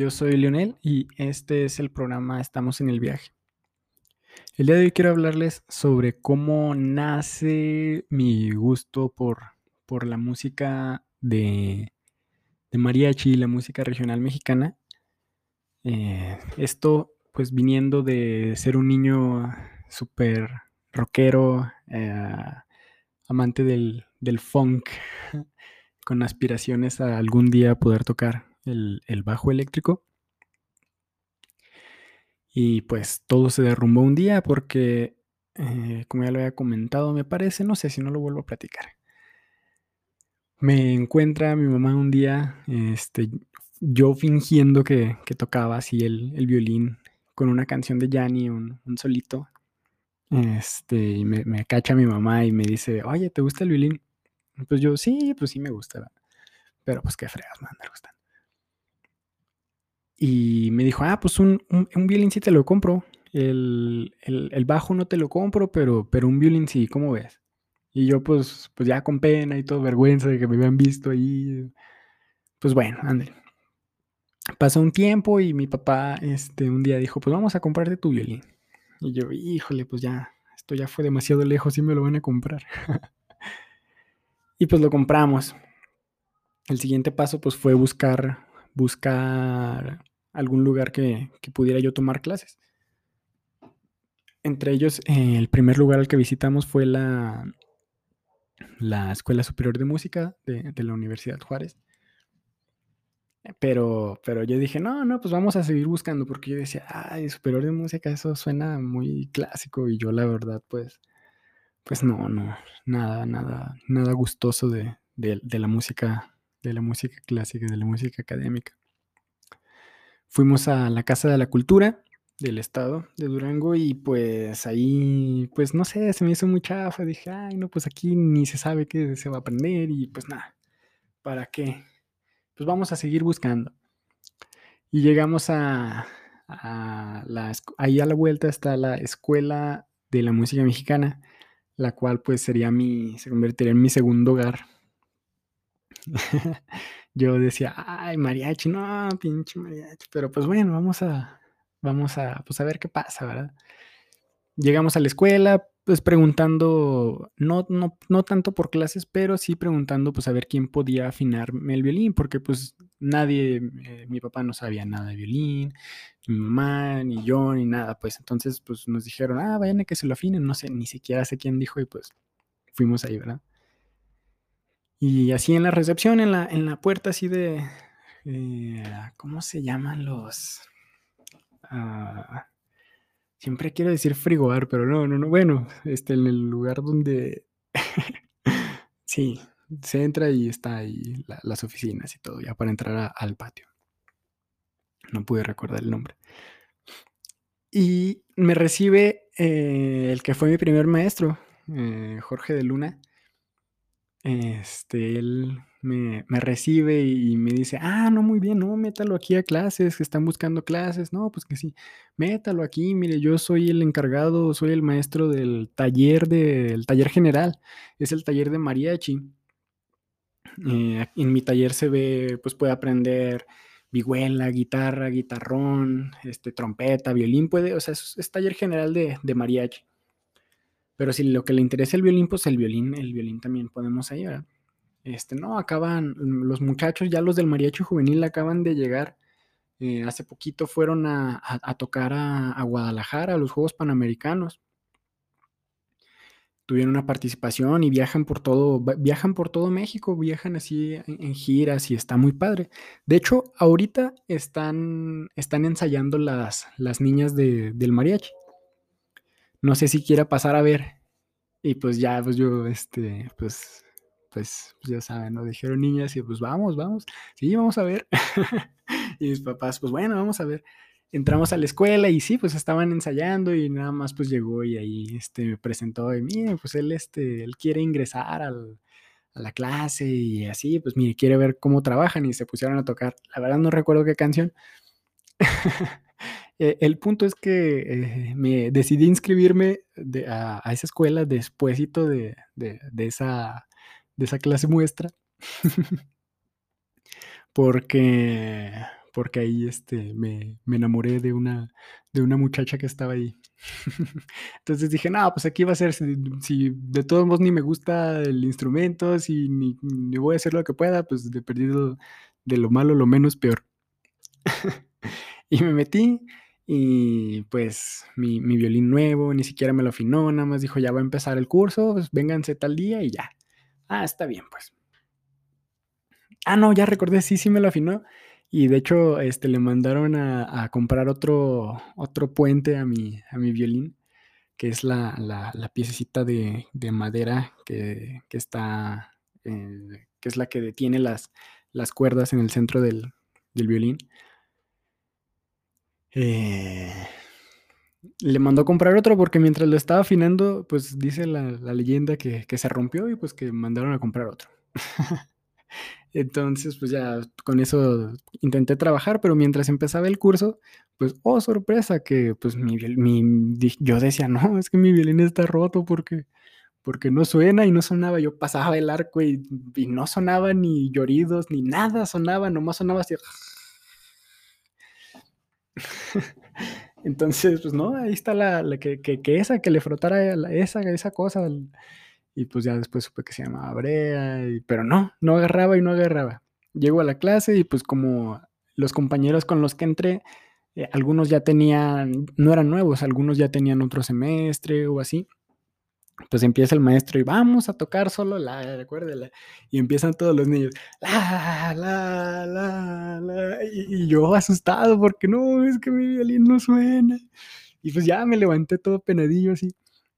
yo soy Lionel y este es el programa Estamos en el viaje. El día de hoy quiero hablarles sobre cómo nace mi gusto por, por la música de, de mariachi, la música regional mexicana. Eh, esto pues viniendo de ser un niño súper rockero, eh, amante del, del funk, con aspiraciones a algún día poder tocar el, bajo eléctrico. Y pues todo se derrumbó un día porque, eh, como ya lo había comentado, me parece, no sé si no lo vuelvo a platicar. Me encuentra mi mamá un día, este, yo fingiendo que, tocaba así el, violín con una canción de Yanni, un, solito. Este, y me, me, cacha mi mamá y me dice, oye, ¿te gusta el violín? Pues yo, sí, pues sí me gusta. Pero pues qué fregas me andar gustando. Y me dijo, ah, pues un, un, violín sí te lo compro. El, bajo no te lo compro, pero, pero un violín sí, ¿cómo ves? Y yo pues, pues ya con pena y todo, vergüenza de que me habían visto ahí. Pues bueno, ande. Pasó un tiempo y mi papá este, un día dijo, pues vamos a comprarte tu violín. Y yo, híjole, pues ya, esto ya fue demasiado lejos y me lo van a comprar. y pues lo compramos. El siguiente paso pues fue buscar, buscar algún lugar que, pudiera yo tomar clases. Entre ellos, eh, el primer lugar al que visitamos fue la, la Escuela Superior de Música de, la Universidad Juárez. Pero, pero yo dije, no, no, pues vamos a seguir buscando, porque yo decía, ay, Superior de Música, eso suena muy clásico, y yo la verdad, pues, pues no, no, nada, nada, nada gustoso de, de la música, de la música clásica, de la música académica. Fuimos a la Casa de la Cultura del estado de Durango y pues ahí, pues no sé, se me hizo muy chafa. Dije, ay, no, pues aquí ni se sabe qué se va a aprender y pues nada, ¿para qué? Pues vamos a seguir buscando. Y llegamos a, a la, ahí a la vuelta está la Escuela de la Música Mexicana, la cual pues sería mi, se convertiría en mi segundo hogar. yo decía, ay, mariachi, no, pinche mariachi. Pero pues bueno, vamos a, vamos a, pues a ver qué pasa, ¿verdad? Llegamos a la escuela, pues preguntando, no, no, no tanto por clases, pero sí preguntando, pues a ver quién podía afinarme el violín, porque pues nadie, eh, mi papá no sabía nada de violín, mi mamá, ni yo, ni nada, pues entonces pues nos dijeron, ah, vayan a que se lo afinen, no sé, ni siquiera sé quién dijo y pues fuimos ahí, ¿verdad? Y así en la recepción, en la, en la puerta así de... Eh, ¿Cómo se llaman los...? Ah, siempre quiero decir frigobar, pero no, no, no. Bueno, este, en el lugar donde... sí, se entra y está ahí las oficinas y todo, ya para entrar al patio. No pude recordar el nombre. Y me recibe eh, el que fue mi primer maestro, eh, Jorge de Luna este, él me, recibe y me dice, ah, no, muy bien, no, métalo aquí a clases, que están buscando clases, no, pues que sí, métalo aquí, mire, yo soy el encargado, soy el maestro del taller del taller general, es el taller de mariachi. Eh, en mi taller se ve, pues puede aprender vihuela, guitarra, guitarrón, este, trompeta, violín, puede, o sea, es, taller general de, de mariachi. Pero si lo que le interesa el violín, pues el violín, el violín también podemos ahí. Este, no, acaban, los muchachos, ya los del mariachi juvenil acaban de llegar. Eh, hace poquito fueron a, tocar a, Guadalajara, a los Juegos Panamericanos. Tuvieron una participación y viajan por todo, viajan por todo México, viajan así en, giras y está muy padre. De hecho, ahorita están, están ensayando las, las niñas del mariachi no sé si quiera pasar a ver. Y pues ya, pues yo, este, pues, pues, pues ya saben, ¿no? Dijeron niñas y pues vamos, vamos. Sí, vamos a ver. y mis papás, pues bueno, vamos a ver. Entramos a la escuela y sí, pues estaban ensayando y nada más pues llegó y ahí, este, me presentó y mire, pues él, este, él quiere ingresar a la clase y así, pues mire, quiere ver cómo trabajan y se pusieron a tocar. La verdad no recuerdo qué canción. Eh, el punto es que eh, me decidí inscribirme a, esa escuela despuésito de, esa, clase muestra. porque, ahí este, me, enamoré de una, muchacha que estaba ahí. Entonces dije, no, pues aquí va a ser, si, de todos modos ni me gusta el instrumento, si ni, ni, voy a hacer lo que pueda, pues de perdido de lo malo, lo menos peor. y me metí y pues mi, mi, violín nuevo, ni siquiera me lo afinó, nada más dijo, ya va a empezar el curso, pues vénganse tal día y ya. Ah, está bien, pues. Ah, no, ya recordé, sí, sí me lo afinó. Y de hecho, este, le mandaron a, comprar otro, otro puente a mi, a mi violín, que es la, la, la piececita de, de madera que, que está, eh, que es la que detiene las, las cuerdas en el centro del, del violín. Eh, le mandó a comprar otro porque mientras lo estaba afinando, pues dice la, leyenda que, que, se rompió y pues que mandaron a comprar otro. Entonces, pues ya con eso intenté trabajar, pero mientras empezaba el curso, pues, oh, sorpresa, que pues mi, mi yo decía, no, es que mi violín está roto porque, porque no suena y no sonaba. Yo pasaba el arco y, y no sonaba ni lloridos ni nada sonaba, nomás sonaba así. Entonces, pues no, ahí está la, que, que, que, esa, que le frotara la, esa, esa cosa. Y pues ya después supe que se llamaba Brea, pero no, no agarraba y no agarraba. Llego a la clase y pues como los compañeros con los que entré, eh, algunos ya tenían, no eran nuevos, algunos ya tenían otro semestre o así. Pues empieza el maestro y vamos a tocar solo la, recuérdela. Y empiezan todos los niños, la, la, la, la. Y, y yo asustado porque no, es que mi violín no suena. Y pues ya me levanté todo penadillo así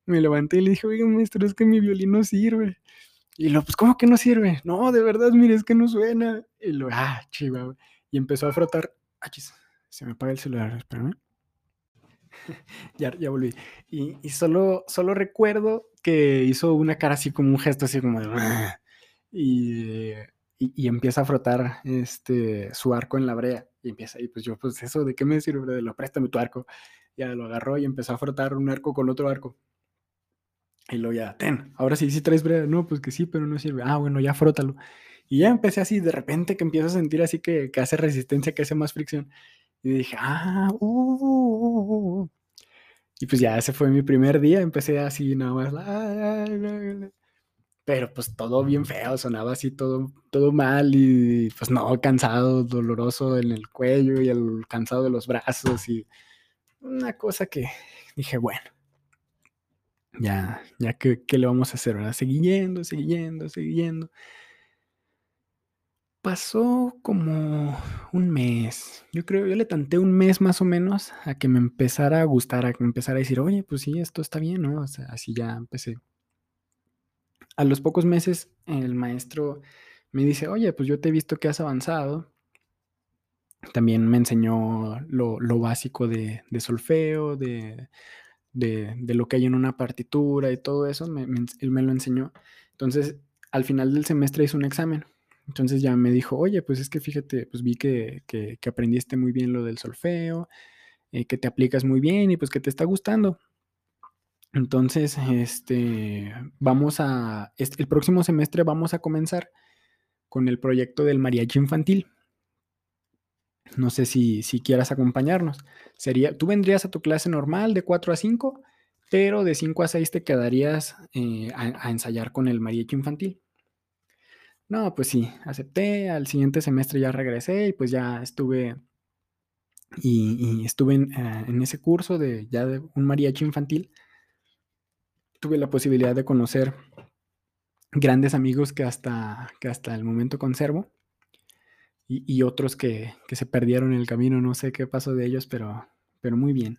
me levanté y le dije, oiga, maestro, es que mi violín no sirve. Y lo, pues, ¿cómo que no sirve? No, de verdad, mire, es que no suena. Y lo, ah, chiva. Y empezó a frotar. Ah, chis, se me apaga el celular, espérame. ya, ya volví. Y, y, solo, solo recuerdo que hizo una cara así como un gesto así como de... Y, y, y, empieza a frotar este, su arco en la brea. Y empieza, y pues yo, pues eso, ¿de qué me sirve? Lo préstame tu arco. Ya lo agarró y empezó a frotar un arco con otro arco. Y luego ya, ten, ahora sí, sí traes brea. No, pues que sí, pero no sirve. Ah, bueno, ya frótalo. Y ya empecé así, de repente que empiezo a sentir así que, que hace resistencia, que hace más fricción. Y dije, ah, uh, uh, uh, Y pues ya, ese fue mi primer día. Empecé así nada más. La, la, la, pero pues todo bien feo, sonaba así todo, todo mal y pues no, cansado, doloroso en el cuello y el cansado de los brazos y una cosa que dije, bueno, ya, ya, ¿qué, qué le vamos a hacer? ¿verdad? Seguí yendo, seguí yendo, seguí yendo. Pasó como un mes. Yo creo, yo le tanté un mes más o menos a que me empezara a gustar, a que me empezara a decir, oye, pues sí, esto está bien, ¿no? O sea, así ya empecé. A los pocos meses, el maestro me dice, oye, pues yo te he visto que has avanzado. También me enseñó lo, lo básico de, de solfeo, de, de, lo que hay en una partitura y todo eso, me, él me lo enseñó. Entonces, al final del semestre hizo un examen. Entonces ya me dijo, oye, pues es que fíjate, pues vi que, que, aprendiste muy bien lo del solfeo, eh, que te aplicas muy bien y pues que te está gustando. Entonces, este, vamos a, este, el próximo semestre vamos a comenzar con el proyecto del mariachi infantil. No sé si, si quieras acompañarnos. Sería, tú vendrías a tu clase normal de 4 a 5, pero de 5 a 6 te quedarías eh, a, a, ensayar con el mariachi infantil. No, pues sí, acepté. Al siguiente semestre ya regresé y pues ya estuve y, estuve en, uh, en, ese curso de ya un mariachi infantil. Tuve la posibilidad de conocer grandes amigos que hasta, que hasta el momento conservo y, y otros que, que, se perdieron en el camino, no sé qué pasó de ellos, pero, pero muy bien.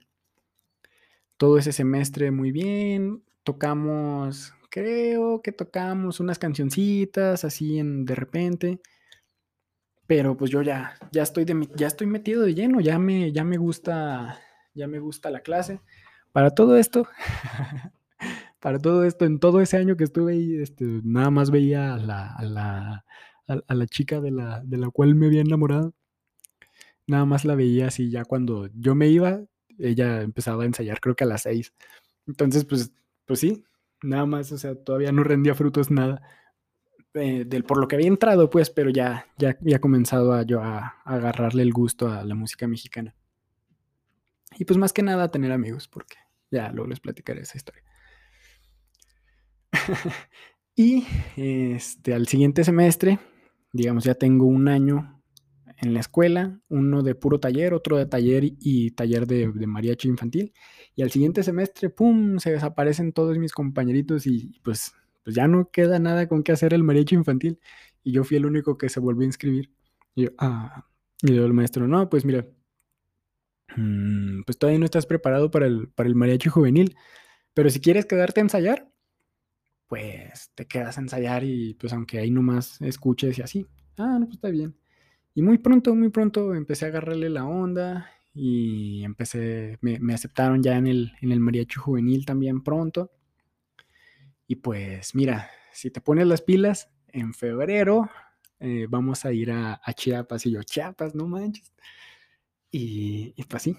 Todo ese semestre muy bien, tocamos, creo que tocamos unas cancioncitas así de repente, pero pues yo ya, ya, estoy de, ya estoy metido de lleno, ya me, ya me gusta, ya me gusta la clase. Para todo esto, para todo esto, en todo ese año que estuve ahí, este, nada más veía a la, a la, la chica de la, de la cual me había enamorado. Nada más la veía así, ya cuando yo me iba, ella empezaba a ensayar, creo que a las seis. Entonces, pues, pues sí, nada más, o sea, todavía no rendía frutos nada. eh, del, por lo que había entrado, pues, pero ya, ya había comenzado a yo a, agarrarle el gusto a la música mexicana. Y pues más que nada tener amigos, porque ya luego les platicaré esa historia. y este, al siguiente semestre, digamos, ya tengo un año en la escuela, uno de puro taller, otro de taller y, taller de, mariachi infantil. Y al siguiente semestre, ¡pum!, se desaparecen todos mis compañeritos y pues, pues ya no queda nada con qué hacer el mariachi infantil. Y yo fui el único que se volvió a inscribir. Y yo, ah, y yo el maestro, no, pues mira, mm, pues todavía no estás preparado para el, para el mariachi juvenil, pero si quieres quedarte a ensayar, pues te quedas a ensayar y pues aunque ahí nomás escuches y así. Ah, no, pues está bien. Y muy pronto, muy pronto empecé a agarrarle la onda y empecé, me, aceptaron ya en el, en el mariachi juvenil también pronto. Y pues mira, si te pones las pilas, en febrero eh, vamos a ir a, Chiapas. Y yo, Chiapas, no manches. Y, y pues sí,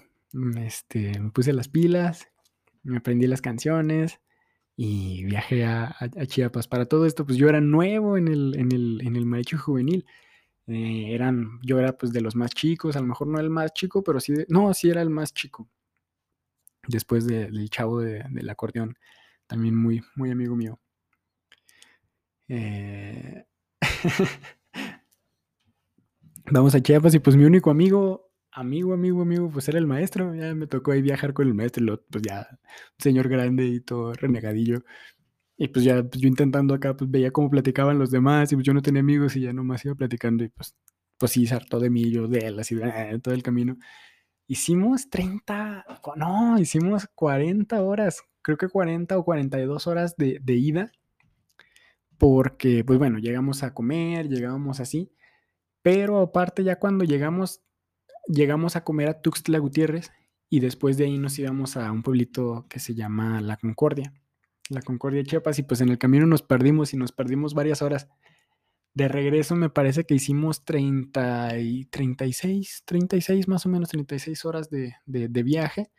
este, me puse las pilas, me aprendí las canciones y viajé a, Chiapas. Para todo esto, pues yo era nuevo en el, en el, en el mariachi juvenil. Eh, eran, yo era pues de los más chicos, a lo mejor no el más chico, pero sí, no, sí era el más chico. Después del chavo del acordeón, también muy, muy amigo mío. Eh, vamos a Chiapas y pues mi único amigo, amigo, amigo, amigo, pues era el maestro. Ya me tocó ahí viajar con el maestro, pues ya, señor grande y todo renegadillo. Y pues ya pues yo intentando acá, pues veía cómo platicaban los demás y pues yo no tenía amigos y ya nomás iba platicando y pues, pues sí, se hartó de mí, yo de él, así, todo el camino. Hicimos 30, no, hicimos 40 horas, creo que 40 o 42 horas de, de ida, porque pues bueno, llegamos a comer, llegábamos así, pero aparte ya cuando llegamos, llegamos a comer a Tuxtla Gutiérrez y después de ahí nos íbamos a un pueblito que se llama La Concordia la Concordia de Chiapas y pues en el camino nos perdimos y nos perdimos varias horas. De regreso me parece que hicimos 30 y 36, 36 más o menos, 36 horas de, viaje.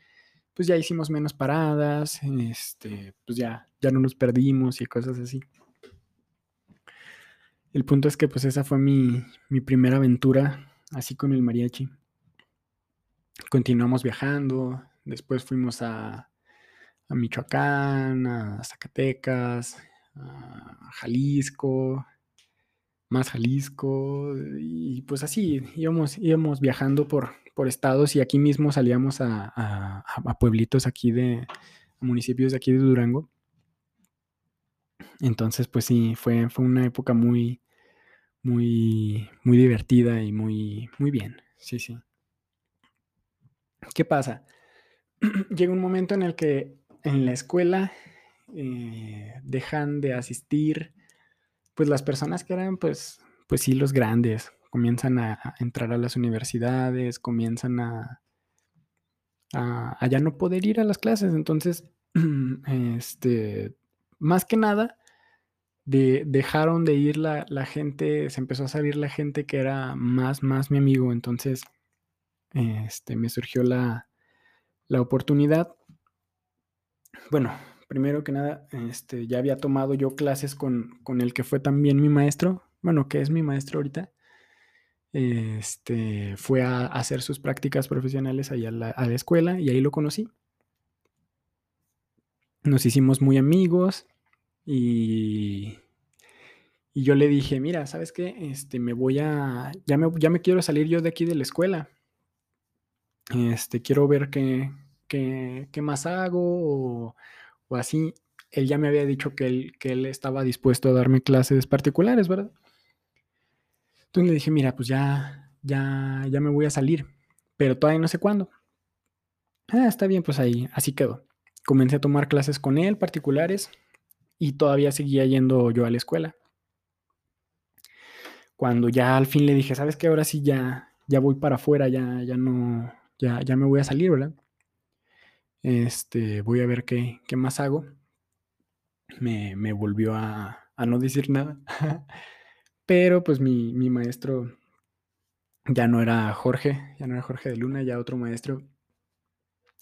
Pues ya hicimos menos paradas, este, pues ya, ya no nos perdimos y cosas así. El punto es que pues esa fue mi, mi primera aventura así con el mariachi. Continuamos viajando, después fuimos a, a Michoacán, a Zacatecas, a Jalisco, más Jalisco, y pues así íbamos, íbamos viajando por, por estados y aquí mismo salíamos a, pueblitos aquí de, municipios de aquí de Durango. Entonces, pues sí, fue, fue una época muy, muy, muy divertida y muy, muy bien. Sí, sí. ¿Qué pasa? Llega un momento en el que en la escuela eh, dejan de asistir, pues las personas que eran, pues, pues sí, los grandes, comienzan a, entrar a las universidades, comienzan a, a, ya no poder ir a las clases. Entonces, este, más que nada, de, dejaron de ir la, la, gente, se empezó a salir la gente que era más, más mi amigo. Entonces, este, me surgió la, la oportunidad bueno, primero que nada, este, ya había tomado yo clases con, el que fue también mi maestro, bueno, que es mi maestro ahorita. Este, fue a, hacer sus prácticas profesionales allá a la, a la escuela y ahí lo conocí. Nos hicimos muy amigos y, y yo le dije, mira, ¿sabes qué? Este, me voy a, ya me, ya me quiero salir yo de aquí de la escuela. Este, quiero ver qué, ¿qué, más hago? O, así. Él ya me había dicho que él, que él estaba dispuesto a darme clases particulares, ¿verdad? Entonces le dije, mira, pues ya, ya, ya me voy a salir, pero todavía no sé cuándo. Ah, está bien, pues ahí, así quedó. Comencé a tomar clases con él particulares y todavía seguía yendo yo a la escuela. Cuando ya al fin le dije, ¿sabes qué? Ahora sí ya, ya voy para afuera, ya, ya no, ya, ya me voy a salir, ¿verdad? Este, voy a ver qué, más hago. Me, volvió a, no decir nada. Pero pues mi, maestro ya no era Jorge, ya no era Jorge de Luna, ya otro maestro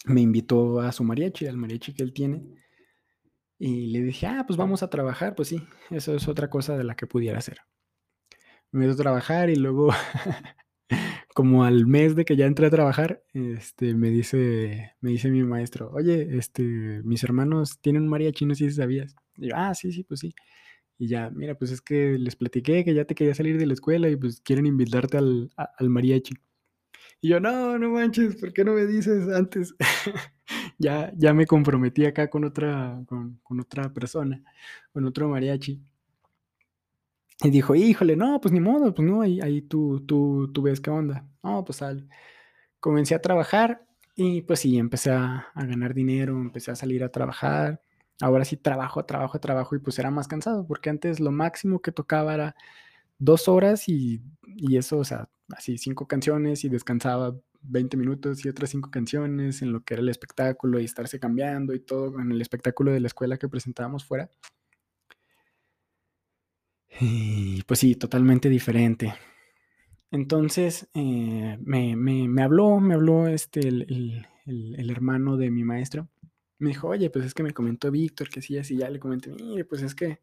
me invitó a su mariachi, al mariachi que él tiene. Y le dije: "Ah, pues vamos a trabajar", pues sí, eso es otra cosa de la que pudiera hacer. Me meto a trabajar y luego, como al mes de que ya entré a trabajar, este, me dice me dice mi maestro: "Oye, este, mis hermanos tienen un mariachi, no sé si sabías". Y yo: "Ah, sí, sí, pues sí". Y ya, mira, pues es que les platiqué que ya te quería salir de la escuela y pues quieren invitarte al al mariachi. Y yo: "No, no manches, ¿por qué no me dices antes?". Ya ya me comprometí acá con otra con con otra persona, con otro mariachi. Y dijo: "Híjole, no, pues ni modo, pues no, ahí ahí tú tú tú ves qué onda". No, pues sale. Comencé a trabajar y, pues sí, empecé a a ganar dinero, empecé a salir a trabajar. Ahora sí trabajo, trabajo, trabajo y, pues, era más cansado, porque antes lo máximo que tocaba era 2 horas y y eso, o sea, así 5 canciones y descansaba 20 minutos y otras 5 canciones en lo que era el espectáculo y estarse cambiando y todo en el espectáculo de la escuela que presentábamos fuera. Y pues sí, totalmente diferente. Entonces, eh, me me habló me habló, este, el el hermano de mi maestro. Me dijo: "Oye, pues es que me comentó Víctor que sí, así", ya le comenté: "Mire, pues es que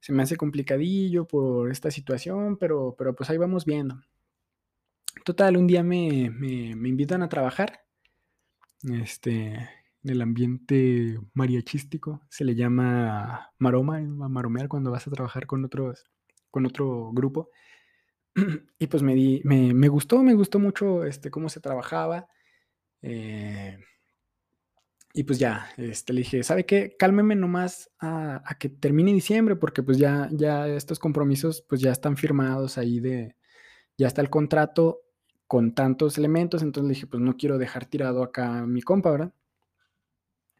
se me hace complicadillo por esta situación, pero pero pues ahí vamos viendo". Total, un día me me me invitan a trabajar, este, en el ambiente mariachístico, se le llama maroma, maromear cuando vas a trabajar con otros con otro grupo. Y pues me di me me gustó, me gustó mucho, este, cómo se trabajaba, eh y pues ya, este, le dije: "¿Sabe qué? Cálmeme nomás a a que termine diciembre, porque, pues, ya ya estos compromisos, pues, ya están firmados ahí de ya está el contrato con tantos elementos". Entonces le dije: "Pues no quiero dejar tirado acá a mi compa", ¿verdad?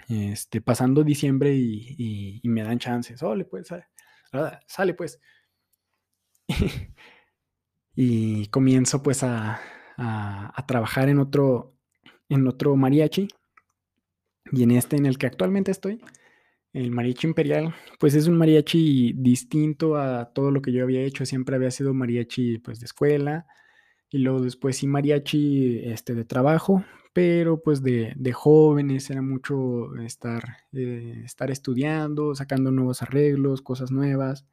Este, pasando diciembre y me dan chances. Pues, sale, ah, sale, pues. Y comienzo, pues, a a a trabajar en otro en otro mariachi. Y en este en el que actualmente estoy, el Mariachi Imperial, pues, es un mariachi distinto a todo lo que yo había hecho. Siempre había sido mariachi, pues, de escuela, y luego después sí mariachi, este, de trabajo, pero, pues, de de jóvenes, era mucho estar, eh, estar estudiando, sacando nuevos arreglos, cosas nuevas.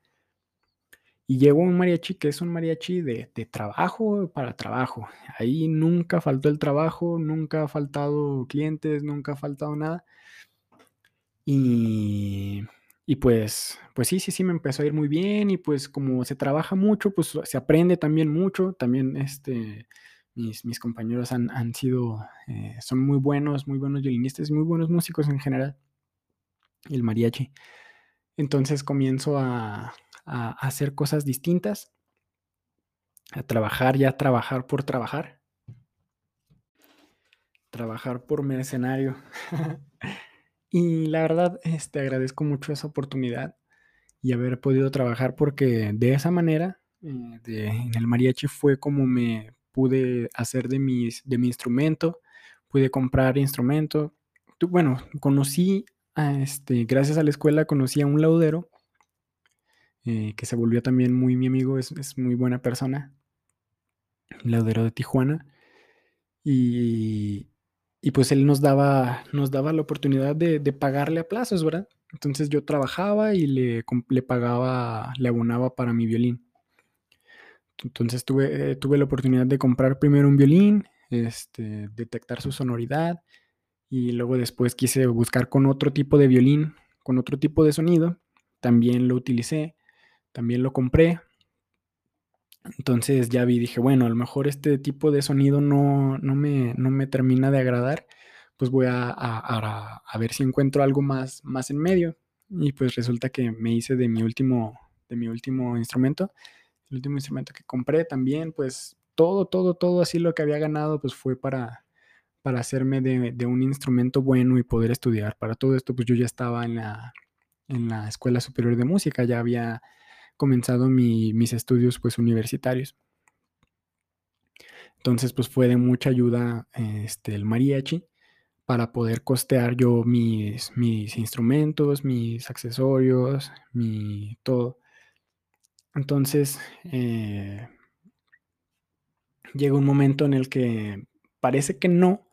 Y llegó un mariachi que es un mariachi de de trabajo para trabajo. Ahí nunca faltó el trabajo, nunca ha faltado clientes, nunca ha faltado nada. Y y pues pues sí, sí, sí, me empezó a ir muy bien y, pues, como se trabaja mucho, pues, se aprende también mucho. También, este, mis compañeros han han sido, eh, son muy buenos, muy buenos violinistas muy buenos músicos en general, el mariachi. Entonces comienzo a a hacer cosas distintas. A trabajar, ya trabajar por trabajar. Trabajar por mercenario. Y la verdad, este, agradezco mucho esa oportunidad y haber podido trabajar, porque de esa manera, eh, de en el mariachi fue como me pude hacer de mis de mi instrumento, pude comprar instrumento. Bueno, conocí a, este, gracias a la escuela, conocí a un laudero eh, que se volvió también muy mi amigo, es es muy buena persona. Laudero de Tijuana. Y y pues él nos daba nos daba la oportunidad de de pagarle a plazos, ¿verdad? Entonces yo trabajaba y le le pagaba, le abonaba para mi violín. Entonces tuve, eh, tuve la oportunidad de comprar primero un violín, este, detectar su sonoridad, y luego después quise buscar con otro tipo de violín, con otro tipo de sonido. También lo utilicé, también lo compré. Entonces ya vi, dije: "Bueno, a lo mejor este tipo de sonido no no me no me termina de agradar, pues voy a a a ver si encuentro algo más más en medio". Y pues resulta que me hice de mi último de mi último instrumento. El último instrumento que compré también, pues todo, todo, todo así lo que había ganado, pues fue para para hacerme de de un instrumento bueno y poder estudiar. Para todo esto, pues yo ya estaba en la en la Escuela Superior de Música, ya había comenzado mi mis estudios, pues, universitarios. Entonces, pues, fue de mucha ayuda, este, el mariachi para poder costear yo mis mis instrumentos, mis accesorios, mi todo. Entonces, eh llega un momento en el que parece que no,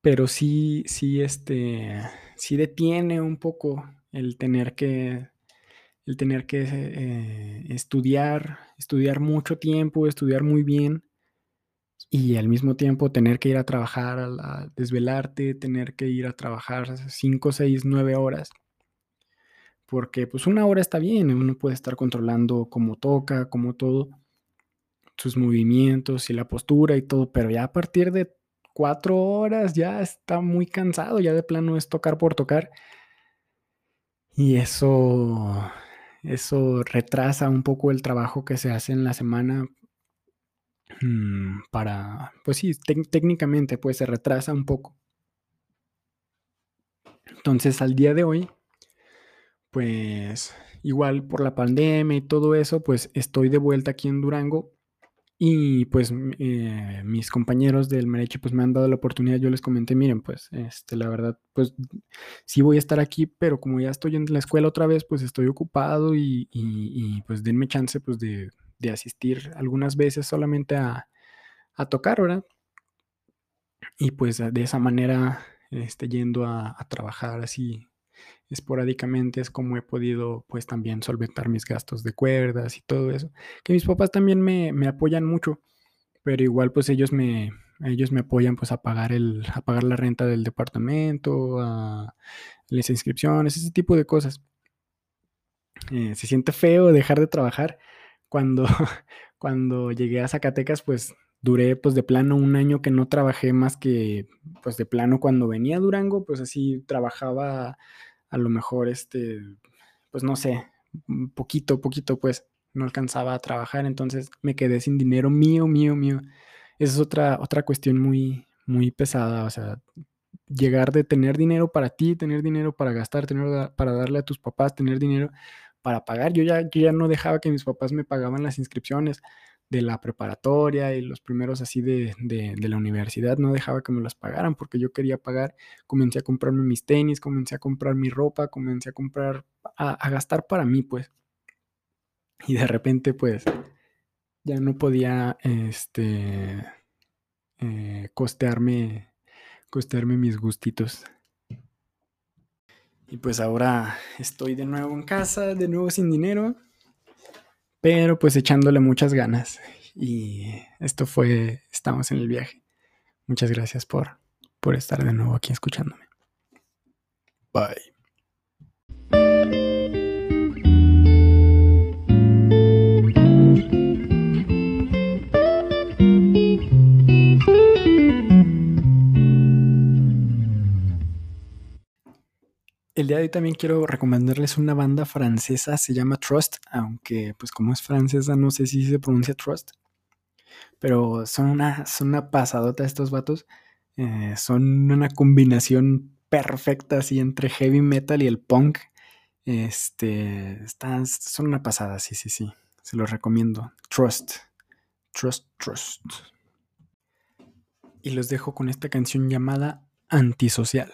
pero sí sí, este, sí detiene un poco el tener que, el tener que eh, estudiar, estudiar mucho tiempo, estudiar muy bien y al mismo tiempo tener que ir a trabajar, a, desvelarte, tener que ir a trabajar 5, 6, 9 horas. Porque pues una hora está bien, uno puede estar controlando cómo toca, cómo todo, sus movimientos y la postura y todo, pero ya a partir de cuatro horas ya está muy cansado, ya de plano es tocar por tocar. Y eso, eso retrasa un poco el trabajo que se hace en la semana mm, para, pues sí, técnicamente pues se retrasa un poco. Entonces al día de hoy, pues igual por la pandemia y todo eso, pues estoy de vuelta aquí en Durango y pues eh, mis compañeros del Marechi pues me han dado la oportunidad, yo les comenté, miren, pues este, la verdad, pues sí voy a estar aquí, pero como ya estoy en la escuela otra vez, pues estoy ocupado y, pues denme chance pues de, asistir algunas veces solamente a, tocar, ¿verdad? Y pues de esa manera, este, yendo a, a trabajar así esporádicamente es como he podido pues también solventar mis gastos de cuerdas y todo eso. Que mis papás también me, apoyan mucho, pero igual pues ellos me, ellos me apoyan pues a pagar, el, a pagar la renta del departamento, a las inscripciones, ese tipo de cosas. Eh, se siente feo dejar de trabajar. Cuando, cuando llegué a Zacatecas pues duré pues de plano un año que no trabajé más que pues de plano cuando venía a Durango pues así trabajaba a lo mejor, este, pues no sé, poquito, poquito, pues no alcanzaba a trabajar, entonces me quedé sin dinero mío, mío, mío. Esa es otra, otra cuestión muy, muy pesada, o sea, llegar de tener dinero para ti, tener dinero para gastar, tener para darle a tus papás, tener dinero para pagar. Yo ya, yo ya no dejaba que mis papás me pagaban las inscripciones de la preparatoria y los primeros así de, la universidad, no dejaba que me las pagaran porque yo quería pagar, comencé a comprarme mis tenis, comencé a comprar mi ropa, comencé a comprar, a, gastar para mí, pues. Y de repente, pues, ya no podía, este, eh, costearme, costearme mis gustitos. Y pues ahora estoy de nuevo en casa, de nuevo sin dinero pero pues echándole muchas ganas. Y esto fue, estamos en el viaje. Muchas gracias por, por estar de nuevo aquí escuchándome. Bye. El día de hoy también quiero recomendarles una banda francesa, se llama Trust, aunque pues como es francesa no sé si se pronuncia Trust, pero son una, son una pasadota estos vatos, eh, son una combinación perfecta así entre heavy metal y el punk, este, están, son una pasada, sí, sí, sí, se los recomiendo, Trust, Trust, Trust. Y los dejo con esta canción llamada Antisocial.